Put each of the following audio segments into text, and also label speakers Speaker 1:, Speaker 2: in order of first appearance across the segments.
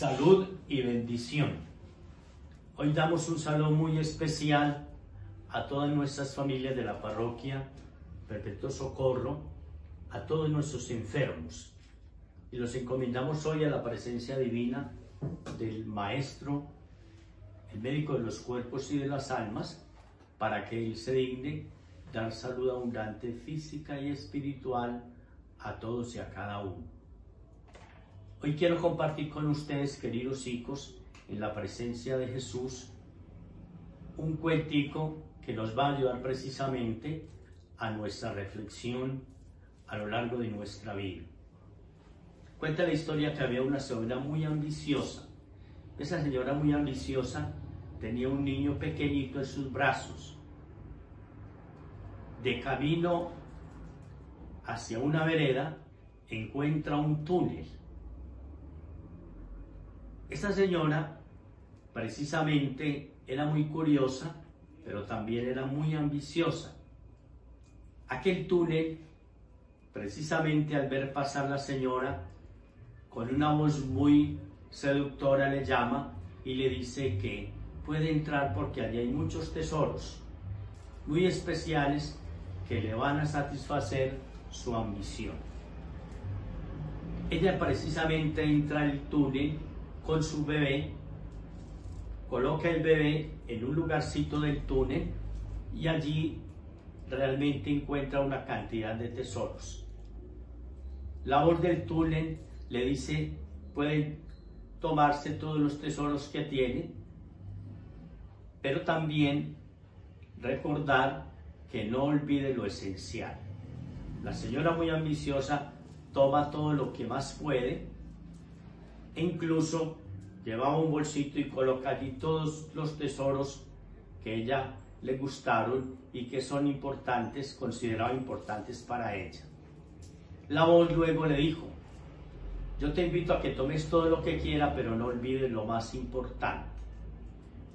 Speaker 1: Salud y bendición. Hoy damos un saludo muy especial a todas nuestras familias de la parroquia Perpetuo Socorro, a todos nuestros enfermos. Y los encomendamos hoy a la presencia divina del Maestro, el médico de los cuerpos y de las almas, para que Él se digne dar salud abundante física y espiritual a todos y a cada uno. Hoy quiero compartir con ustedes, queridos hijos, en la presencia de Jesús, un cuentico que nos va a ayudar precisamente a nuestra reflexión a lo largo de nuestra vida. Cuenta la historia que había una señora muy ambiciosa. Esa señora muy ambiciosa tenía un niño pequeñito en sus brazos. De camino hacia una vereda encuentra un túnel esta señora precisamente era muy curiosa, pero también era muy ambiciosa. Aquel túnel, precisamente al ver pasar la señora, con una voz muy seductora le llama y le dice que puede entrar porque allí hay muchos tesoros muy especiales que le van a satisfacer su ambición. Ella precisamente entra al túnel con su bebé, coloca el bebé en un lugarcito del túnel y allí realmente encuentra una cantidad de tesoros. La voz del túnel le dice, pueden tomarse todos los tesoros que tiene, pero también recordar que no olvide lo esencial. La señora muy ambiciosa toma todo lo que más puede, e incluso llevaba un bolsito y coloca allí todos los tesoros que ella le gustaron y que son importantes, consideraba importantes para ella. La voz luego le dijo, yo te invito a que tomes todo lo que quiera, pero no olvides lo más importante,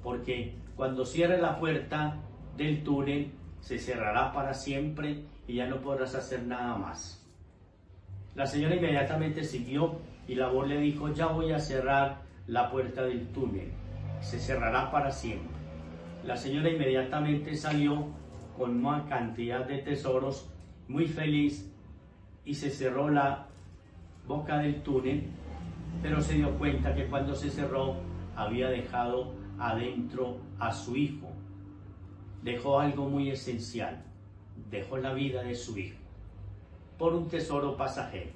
Speaker 1: porque cuando cierre la puerta del túnel, se cerrará para siempre y ya no podrás hacer nada más. La señora inmediatamente siguió y la voz le dijo, ya voy a cerrar la puerta del túnel, se cerrará para siempre. La señora inmediatamente salió con una cantidad de tesoros, muy feliz, y se cerró la boca del túnel, pero se dio cuenta que cuando se cerró había dejado adentro a su hijo. Dejó algo muy esencial, dejó la vida de su hijo por un tesoro pasajero.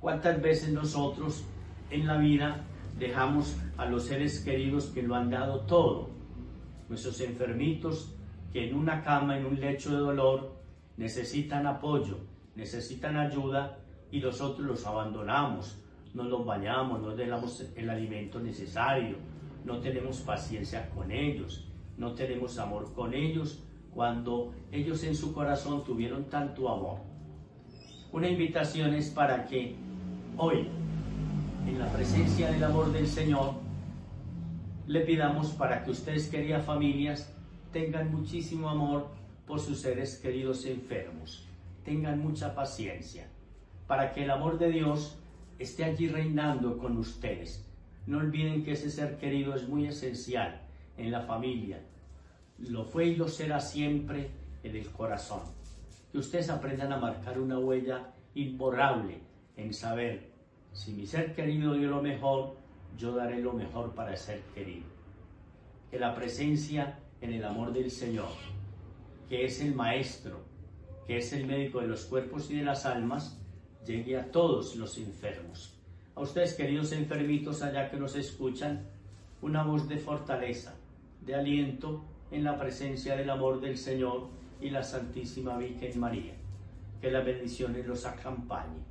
Speaker 1: ¿Cuántas veces nosotros en la vida dejamos a los seres queridos que lo han dado todo? Nuestros enfermitos que en una cama, en un lecho de dolor, necesitan apoyo, necesitan ayuda y nosotros los abandonamos, no los bañamos, no les damos el alimento necesario, no tenemos paciencia con ellos, no tenemos amor con ellos cuando ellos en su corazón tuvieron tanto amor. Una invitación es para que hoy, en la presencia del amor del Señor, le pidamos para que ustedes, queridas familias, tengan muchísimo amor por sus seres queridos enfermos. Tengan mucha paciencia, para que el amor de Dios esté allí reinando con ustedes. No olviden que ese ser querido es muy esencial en la familia, lo fue y lo será siempre en el corazón. Que ustedes aprendan a marcar una huella imborrable en saber, si mi ser querido dio lo mejor, yo daré lo mejor para ser querido. Que la presencia en el amor del Señor, que es el Maestro, que es el médico de los cuerpos y de las almas, llegue a todos los enfermos. A ustedes, queridos enfermitos allá que nos escuchan, una voz de fortaleza, de aliento en la presencia del amor del Señor y la Santísima Virgen María. Que la bendiciones los acompañe.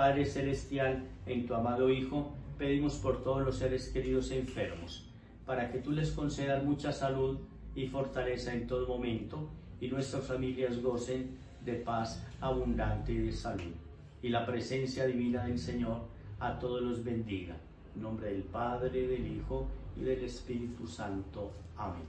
Speaker 1: Padre Celestial, en tu amado Hijo, pedimos por todos los seres queridos e enfermos, para que tú les concedas mucha salud y fortaleza en todo momento, y nuestras familias gocen de paz abundante y de salud. Y la presencia divina del Señor a todos los bendiga. En nombre del Padre, del Hijo y del Espíritu Santo. Amén.